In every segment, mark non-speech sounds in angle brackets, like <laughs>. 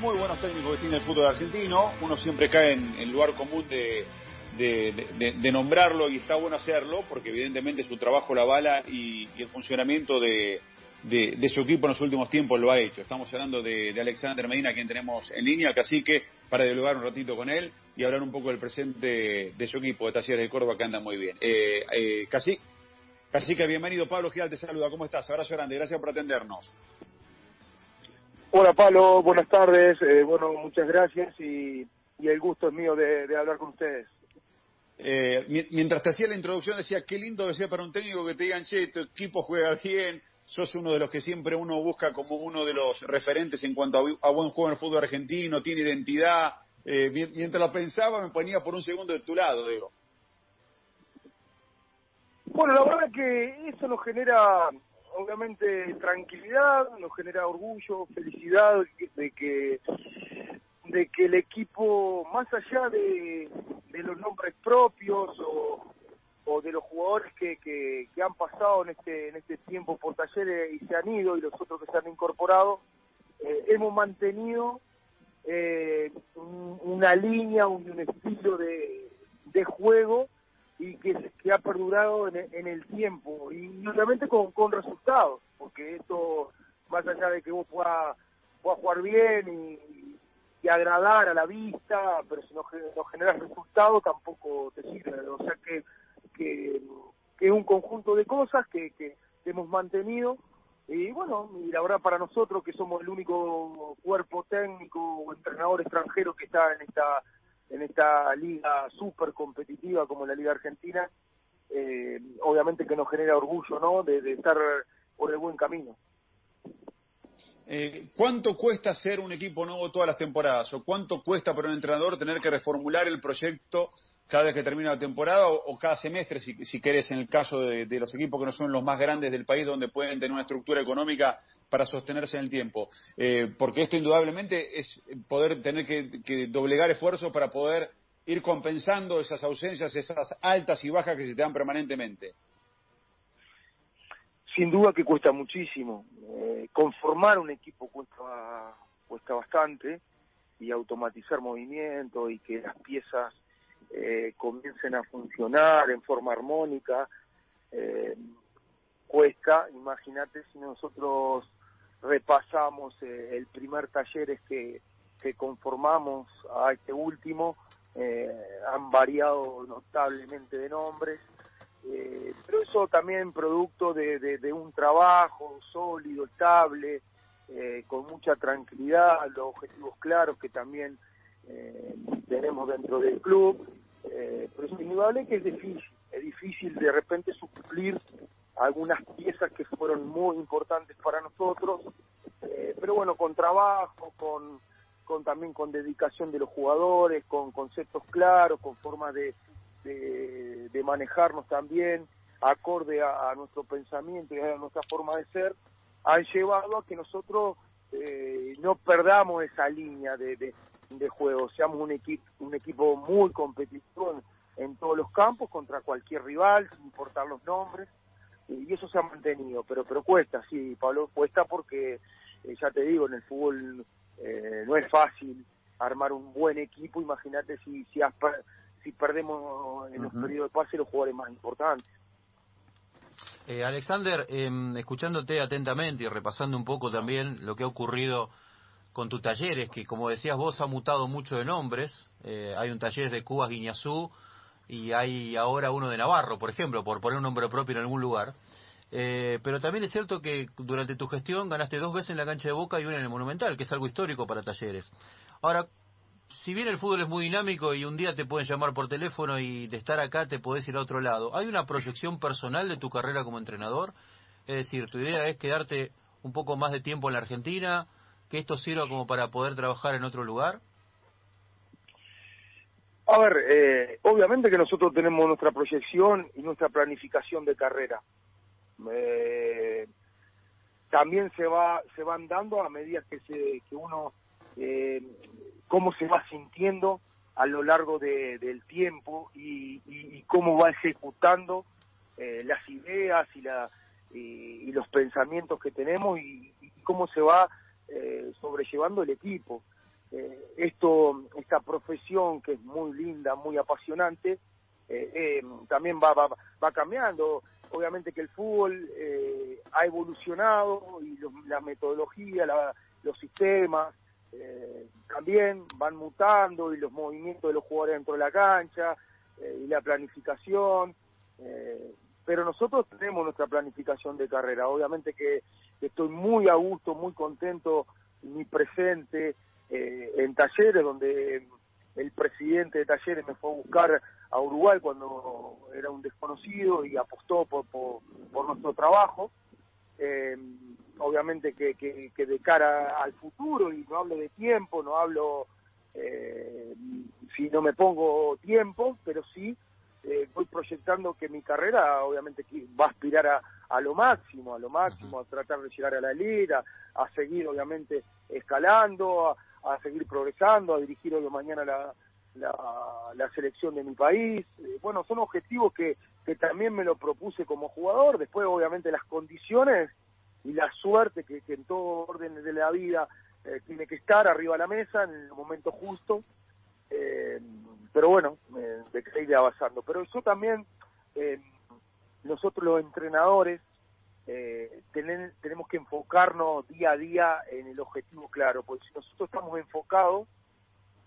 muy buenos técnicos que tiene el fútbol argentino. Uno siempre cae en el lugar común de, de, nombrarlo y está bueno hacerlo porque evidentemente su trabajo la bala y, el funcionamiento de, su equipo en los últimos tiempos lo ha hecho. Estamos hablando de, Alexander Medina, quien tenemos en línea, que para dialogar un ratito con él y hablar un poco del presente de su equipo de Talleres de Córdoba que anda muy bien. Eh, eh, Cacique, bienvenido. Pablo Giral te saluda. ¿Cómo estás? Abrazo grande. Gracias por atendernos. Hola Pablo, buenas tardes. Eh, bueno, muchas gracias y, el gusto es mío de, hablar con ustedes. Eh, mientras te hacía la introducción decía, qué lindo decía para un técnico que te digan, che, tu equipo juega bien, sos uno de los que siempre uno busca como uno de los referentes en cuanto a, buen juego en el fútbol argentino, tiene identidad. Eh, mientras lo pensaba me ponía por un segundo de tu lado, digo. Bueno, la verdad que eso nos genera obviamente tranquilidad, nos genera orgullo, felicidad de que de que el equipo, más allá de, los nombres propios o, de los jugadores que, que, han pasado en este en este tiempo por talleres y se han ido y los otros que se han incorporado, eh, hemos mantenido eh, una línea, un, un estilo de, de juego y que, que ha perdurado en, el tiempo y obviamente con, con resultados, porque esto, más allá de que vos puedas, jugar bien y, agradar a la vista, pero si no, no generas resultados tampoco te sirve. O sea que, que, es un conjunto de cosas que, que hemos mantenido y bueno, y la verdad para nosotros que somos el único cuerpo técnico o entrenador extranjero que está en esta en esta liga súper competitiva como la Liga Argentina, eh, obviamente que nos genera orgullo, ¿no? De, estar por el buen camino. Eh, ¿Cuánto cuesta ser un equipo nuevo todas las temporadas? ¿O cuánto cuesta para un entrenador tener que reformular el proyecto cada vez que termina la temporada o, cada semestre, si, si, querés, en el caso de, los equipos que no son los más grandes del país, donde pueden tener una estructura económica para sostenerse en el tiempo. Eh, porque esto indudablemente es poder tener que, doblegar esfuerzos para poder ir compensando esas ausencias, esas altas y bajas que se te dan permanentemente. Sin duda que cuesta muchísimo. Eh, conformar un equipo cuesta, cuesta bastante y automatizar movimientos y que las piezas eh, comiencen a funcionar en forma armónica, eh, cuesta, imagínate si nosotros repasamos eh, el primer taller que, que conformamos a este último, han variado notablemente de nombres, pero eso también producto de, de, un trabajo sólido, estable, con mucha tranquilidad, los objetivos claros que también tenemos dentro del club eh, pero es indudable que es difícil, es difícil de repente suplir algunas piezas que fueron muy importantes para nosotros, eh, pero bueno, con trabajo, con, con también con dedicación de los jugadores, con conceptos claros, con formas de, de, manejarnos también, acorde a, nuestro pensamiento y a nuestra forma de ser, han llevado a que nosotros eh, no perdamos esa línea de, de juego, seamos un equipo, un equipo muy competitivo en, todos los campos contra cualquier rival, sin importar los nombres, y eso se ha mantenido, pero pero cuesta, sí, Pablo, cuesta porque, eh, ya te digo, en el fútbol eh, no es fácil armar un buen equipo, imagínate si, si, si perdemos en los periodos de pase los jugadores más importantes. Eh, Alexander, em, escuchándote atentamente y repasando un poco también lo que ha ocurrido con tus talleres, que como decías vos ha mutado mucho de nombres. Eh, hay un taller de Cuba Guiñazú y hay ahora uno de Navarro, por ejemplo, por poner un nombre propio en algún lugar. Eh, pero también es cierto que durante tu gestión ganaste dos veces en la cancha de Boca y una en el Monumental, que es algo histórico para talleres. Ahora, si bien el fútbol es muy dinámico y un día te pueden llamar por teléfono y de estar acá te podés ir a otro lado, ¿hay una proyección personal de tu carrera como entrenador? Es decir, tu idea es quedarte un poco más de tiempo en la Argentina, que esto sirva como para poder trabajar en otro lugar? A ver, eh, obviamente que nosotros tenemos nuestra proyección y nuestra planificación de carrera. Eh, también se va se van dando a medida que se que uno eh, cómo se va sintiendo a lo largo del tiempo y, cómo va ejecutando las ideas y la y, los pensamientos que tenemos y, y cómo se va eh, sobrellevando el equipo. Eh, esto, esta profesión que es muy linda, muy apasionante, eh, también va, va, va cambiando. Obviamente que el fútbol ha evolucionado y la metodología, los sistemas también van mutando y los movimientos de los jugadores dentro de la cancha y la planificación. pero nosotros tenemos nuestra planificación de carrera. Obviamente que estoy muy a gusto, muy contento, muy presente eh, en talleres donde el presidente de talleres me fue a buscar a Uruguay cuando era un desconocido y apostó por, por, nuestro trabajo. Eh, obviamente que, que, de cara al futuro, y no hablo de tiempo, no hablo eh, si no me pongo tiempo, pero sí eh, voy proyectando que mi carrera obviamente va a aspirar a, a lo máximo, a lo máximo, a tratar de llegar a la liga, a, seguir obviamente escalando, a, seguir progresando, a dirigir hoy o mañana la, la, selección de mi país. Eh, bueno, son objetivos que, que también me lo propuse como jugador, después obviamente las condiciones y la suerte que, en todo orden de la vida eh, tiene que estar arriba de la mesa en el momento justo. Eh, pero bueno, de que ir avanzando. Pero eso también, eh, nosotros los entrenadores, eh, tenemos que enfocarnos día a día en el objetivo claro, porque si nosotros estamos enfocados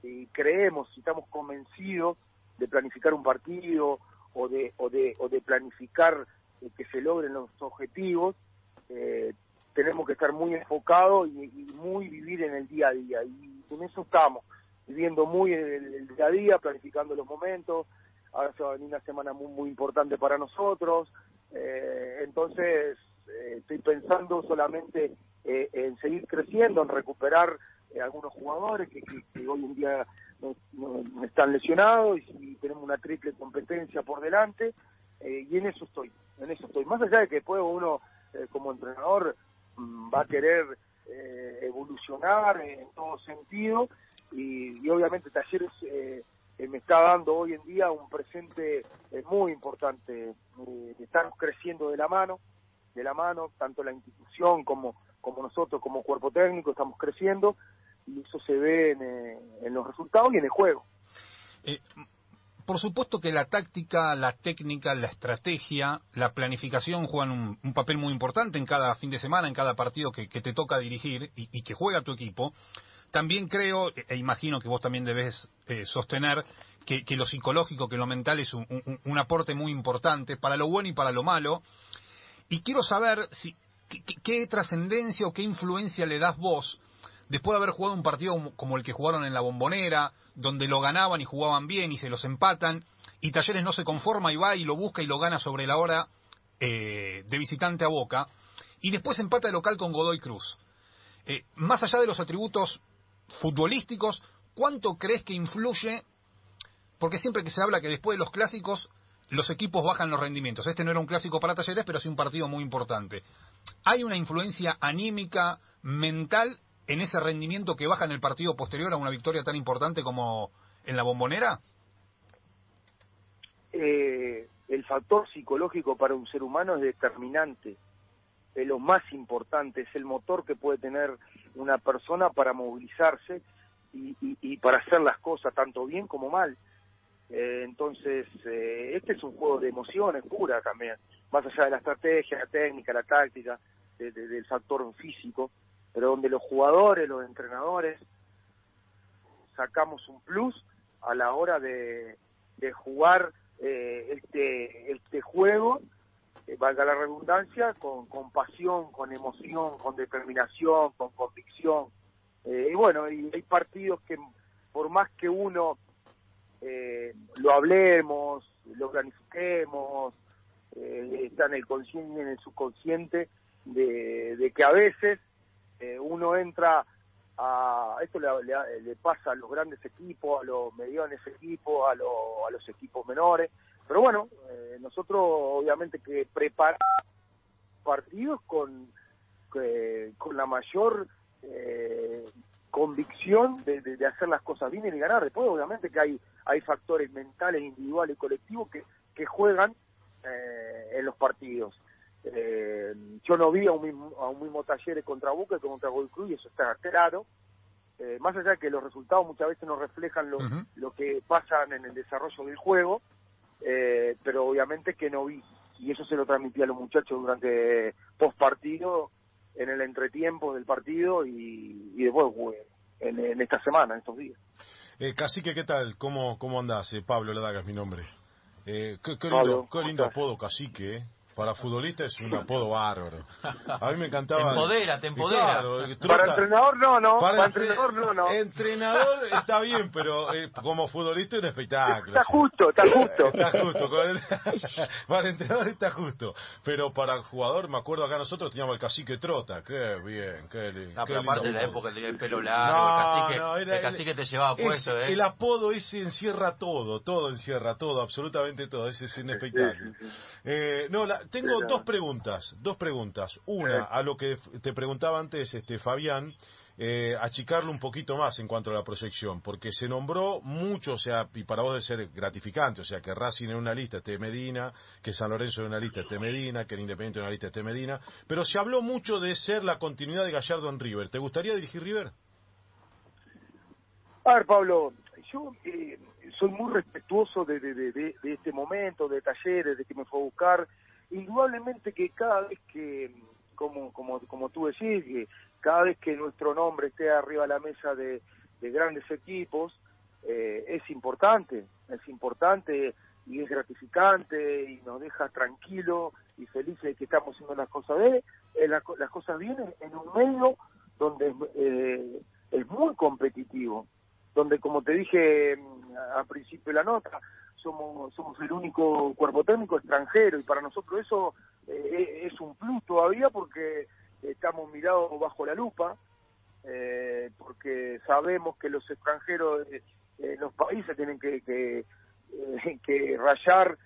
y creemos, si estamos convencidos de planificar un partido o de, o de, o de planificar eh, que se logren los objetivos, eh, tenemos que estar muy enfocados y, y, muy vivir en el día a día. Y en eso estamos viviendo muy el, día a día, planificando los momentos. Ahora se va a venir una semana muy, muy importante para nosotros. Eh, entonces, eh, estoy pensando solamente eh, en seguir creciendo, en recuperar algunos jugadores que, hoy en día no, están lesionados y, tenemos una triple competencia por delante. y en eso estoy, en eso estoy. Más allá de que después uno, como entrenador, mm, va a querer evolucionar en todo sentido y, obviamente Talleres eh, eh, me está dando hoy en día un presente eh, muy importante. estamos creciendo de la mano, de la mano, tanto la institución como, como nosotros como cuerpo técnico estamos creciendo y eso se ve en, los resultados y en el juego. por supuesto que la táctica, la técnica, la estrategia, la planificación juegan un, papel muy importante en cada fin de semana, en cada partido que, te toca dirigir y, que juega tu equipo también creo, e imagino que vos también debes eh, sostener, que, lo psicológico, que lo mental es un, aporte muy importante para lo bueno y para lo malo. Y quiero saber qué, trascendencia o qué influencia le das vos después de haber jugado un partido como el que jugaron en la bombonera, donde lo ganaban y jugaban bien y se los empatan, y Talleres no se conforma y va y lo busca y lo gana sobre la hora eh, de visitante a Boca, y después empata el local con Godoy Cruz. Eh, más allá de los atributos futbolísticos, ¿cuánto crees que influye? Porque siempre que se habla que después de los clásicos los equipos bajan los rendimientos. Este no era un clásico para Talleres, pero sí un partido muy importante. ¿Hay una influencia anímica, mental, en ese rendimiento que baja en el partido posterior a una victoria tan importante como en la bombonera? Eh, el factor psicológico para un ser humano es determinante es lo más importante, es el motor que puede tener una persona para movilizarse y, y, para hacer las cosas tanto bien como mal. Eh, entonces, eh, este es un juego de emociones pura también, más allá de la estrategia, la técnica, la táctica, del factor físico, pero donde los jugadores, los entrenadores, sacamos un plus a la hora de, de jugar eh, este, este juego eh, valga la redundancia, con, con pasión, con emoción, con determinación, con convicción. Eh, y bueno, y hay partidos que por más que uno eh, lo hablemos, lo planifiquemos, está en el consciente en el subconsciente de, de que a veces uno entra a esto le, le, pasa a los grandes equipos, a los medianos equipos, a, a los equipos menores, pero bueno, eh, nosotros obviamente que preparamos partidos con, con la mayor eh, convicción de, de, hacer las cosas bien y de ganar. Después obviamente que hay, hay factores mentales, individuales y colectivos que, que juegan eh, en los partidos. Eh, yo no vi a un mismo, a un mismo Talleres contra Boca que contra Gold Cruz y eso está claro. Eh, más allá de que los resultados muchas veces no reflejan lo, lo que pasa en el desarrollo del juego, eh, pero obviamente que no vi. Y eso se lo transmití a los muchachos durante post partido, en el entretiempo del partido y, y después en, en, esta semana, en estos días. Eh, Cacique, ¿qué tal? ¿Cómo, cómo andás? Eh, Pablo Ladaga es mi nombre. Eh, qué, qué, lindo, qué lindo apodo, Cacique, ¿eh? Para futbolista es un apodo bárbaro. A mí me encantaba. Te empodera, te empodera. para entrenador no, no. Para, entrenador no, no. Entrenador está bien, pero eh, como futbolista es un espectáculo. Está justo, está justo. Está justo. <laughs> para entrenador está justo. Pero para jugador, me acuerdo acá nosotros teníamos el cacique Trota. Qué bien, qué, lindo. No, pero aparte de la época tenía el pelo largo, el cacique, el cacique te llevaba puesto. ¿eh? El apodo ese encierra todo, todo encierra todo, absolutamente todo. Ese es un espectáculo. Eh, no, la, tengo dos preguntas, dos preguntas. Una, a lo que te preguntaba antes este Fabián, eh, achicarlo un poquito más en cuanto a la proyección, porque se nombró mucho, o sea, y para vos debe ser gratificante, o sea, que Racing en una lista esté Medina, que San Lorenzo en una lista esté Medina, que el Independiente en una lista esté Medina, pero se habló mucho de ser la continuidad de Gallardo en River. ¿Te gustaría dirigir River? A ver, Pablo, yo eh, soy muy respetuoso de, de, de, de, este momento, de talleres, de que me fue a buscar indudablemente que cada vez que, como, como, como tú decís, que cada vez que nuestro nombre esté arriba de la mesa de, grandes equipos, eh, es importante, es importante y es gratificante y nos deja tranquilo y felices de que estamos haciendo las cosas bien, eh, las, cosas bien en un medio donde eh, es muy competitivo, donde como te dije mm, al principio de la nota, somos, somos el único cuerpo técnico extranjero y para nosotros eso eh, es un plus todavía porque estamos mirados bajo la lupa, eh, porque sabemos que los extranjeros los países tienen que, que, eh, que rayar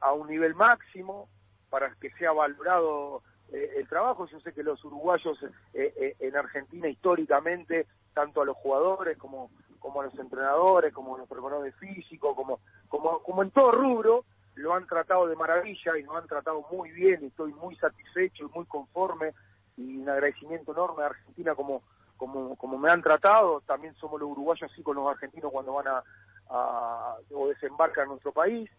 a un nivel máximo para que sea valorado el trabajo. Yo sé que los uruguayos en Argentina históricamente, tanto a los jugadores como como los entrenadores, como los preparadores físicos, como, como, como en todo rubro, lo han tratado de maravilla y lo han tratado muy bien, estoy muy satisfecho y muy conforme y un agradecimiento enorme a Argentina como, como, como me han tratado, también somos los uruguayos así con los argentinos cuando van a, a o desembarcan en nuestro país,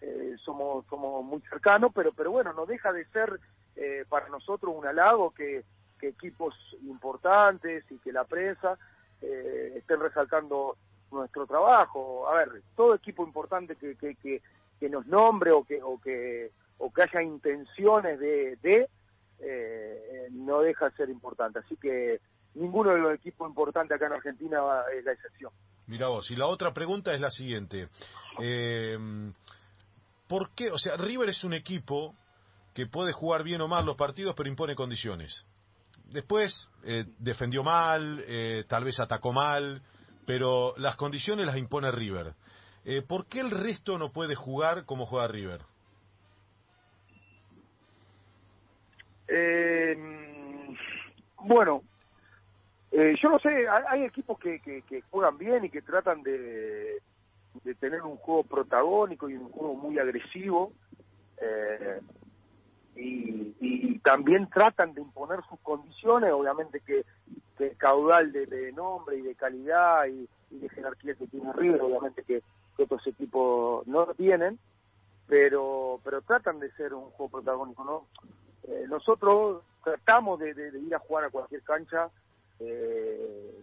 eh, somos, somos muy cercanos, pero, pero bueno, no deja de ser eh, para nosotros un halago que, que equipos importantes y que la prensa eh, estén resaltando nuestro trabajo. A ver, todo equipo importante que, que, que, nos nombre o que, o que, o que haya intenciones de, de eh, no deja de ser importante. Así que ninguno de los equipos importantes acá en Argentina es la excepción. Mira vos, y la otra pregunta es la siguiente. Eh, ¿Por qué? O sea, River es un equipo que puede jugar bien o mal los partidos, pero impone condiciones. Después eh, defendió mal, eh, tal vez atacó mal, pero las condiciones las impone River. Eh, ¿Por qué el resto no puede jugar como juega River? bueno, yo no sé, hay, equipos que, que, juegan bien y que tratan de, de tener un juego protagónico y un juego muy agresivo. Eh, y, también tratan de imponer sus condiciones, obviamente que, el caudal de, nombre y de calidad y, de jerarquía que tiene River, obviamente que, otros equipos no tienen, pero pero tratan de ser un juego protagónico, ¿no? Eh, nosotros tratamos de, ir a jugar a cualquier cancha, eh,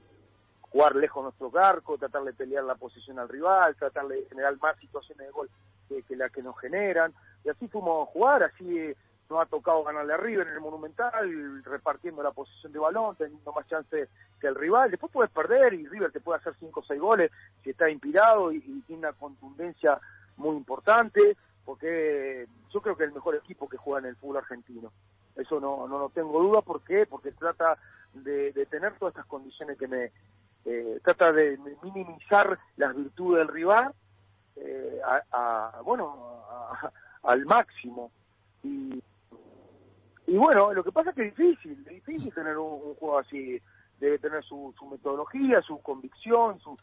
jugar lejos de nuestro arco, tratar de pelear la posición al rival, tratar de generar más situaciones de gol que, que las que nos generan, y así fuimos a jugar, así no ha tocado ganarle a River en el Monumental, repartiendo la posición de balón, teniendo más chance que el rival. Después puedes perder y River te puede hacer 5 o 6 goles si está inspirado y, tiene una contundencia muy importante, porque yo creo que es el mejor equipo que juega en el fútbol argentino. Eso no, no, tengo duda. ¿Por qué? Porque trata de, tener todas estas condiciones que me... Eh, trata de minimizar las virtudes del rival eh, a, bueno al máximo y y bueno, lo que pasa es que es difícil, es difícil tener un, juego así. Debe tener su, metodología, su convicción, su,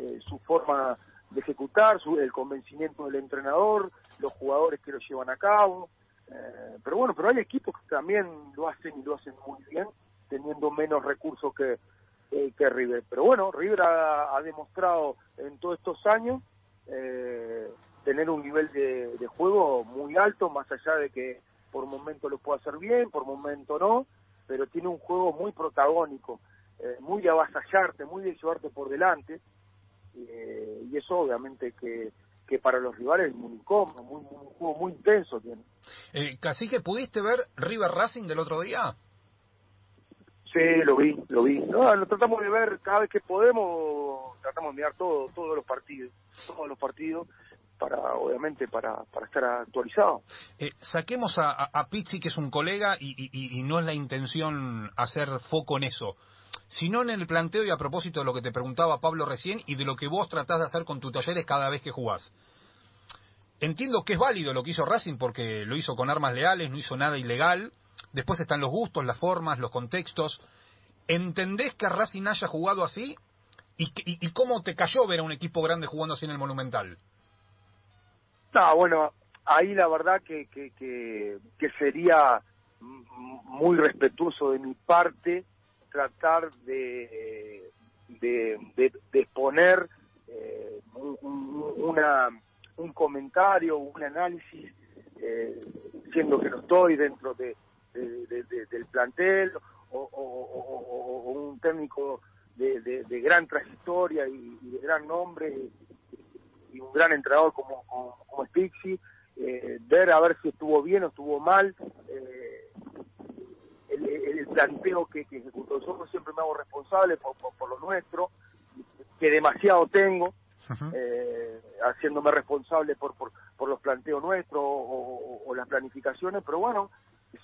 eh, su forma de ejecutar, su, el convencimiento del entrenador, los jugadores que lo llevan a cabo. Eh, pero bueno, pero hay equipos que también lo hacen y lo hacen muy bien, teniendo menos recursos que, que River. Pero bueno, River ha, demostrado en todos estos años eh, tener un nivel de, de, juego muy alto, más allá de que por momento lo pueda hacer bien, por momento no, pero tiene un juego muy protagónico, eh, muy de avasallarte, muy de llevarte por delante, eh, y eso obviamente que, que para los rivales es muy incómodo, muy, un juego muy intenso tiene. Eh, que ¿pudiste ver River Racing del otro día? Sí, lo vi, lo vi. No, lo tratamos de ver cada vez que podemos, tratamos de mirar todo, todos los partidos, todos los partidos, para obviamente para, para estar actualizado. Eh, saquemos a, a, Pizzi, que es un colega, y, y, no es la intención hacer foco en eso, sino en el planteo y a propósito de lo que te preguntaba Pablo recién y de lo que vos tratás de hacer con tus talleres cada vez que jugás. Entiendo que es válido lo que hizo Racing porque lo hizo con armas leales, no hizo nada ilegal, Después están los gustos, las formas, los contextos. ¿Entendés que Racing haya jugado así? ¿Y, cómo te cayó ver a un equipo grande jugando así en el Monumental? No, bueno, ahí la verdad que, que, que, sería muy respetuoso de mi parte tratar de, de, de, exponer eh, un, una, un comentario, un análisis, eh, siendo que no estoy dentro de, del plantel o, un técnico de, gran trayectoria y, de gran nombre y, un gran entrenador como, como, Spixi, eh, ver a ver si estuvo bien o estuvo mal. Eh, el, planteo que, que ejecutó. Yo siempre me hago responsable por, por, lo nuestro, que demasiado tengo, eh, haciéndome responsable por, por, por los planteos nuestros o, o, las planificaciones, pero bueno,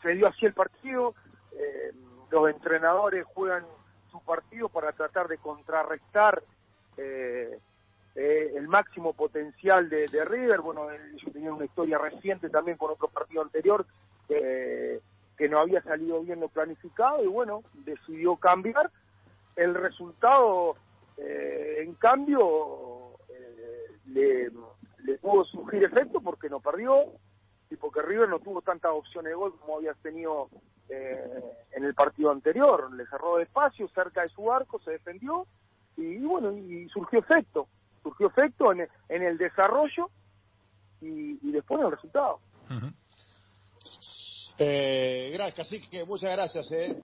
se dio así el partido, eh, los entrenadores juegan su partido para tratar de contrarrestar eh, eh, el máximo potencial de, River, bueno, ellos tenían una historia reciente también con otro partido anterior que no había salido bien lo planificado y bueno, decidió cambiar. El resultado, en cambio, le, le pudo surgir efecto porque no perdió, y porque River no tuvo tantas opciones de gol como había tenido eh, en el partido anterior. Le cerró espacio cerca de su arco, se defendió y, bueno, y surgió efecto. Surgió efecto en, en el desarrollo y, después en el resultado. eh, gracias, así que muchas gracias. Eh.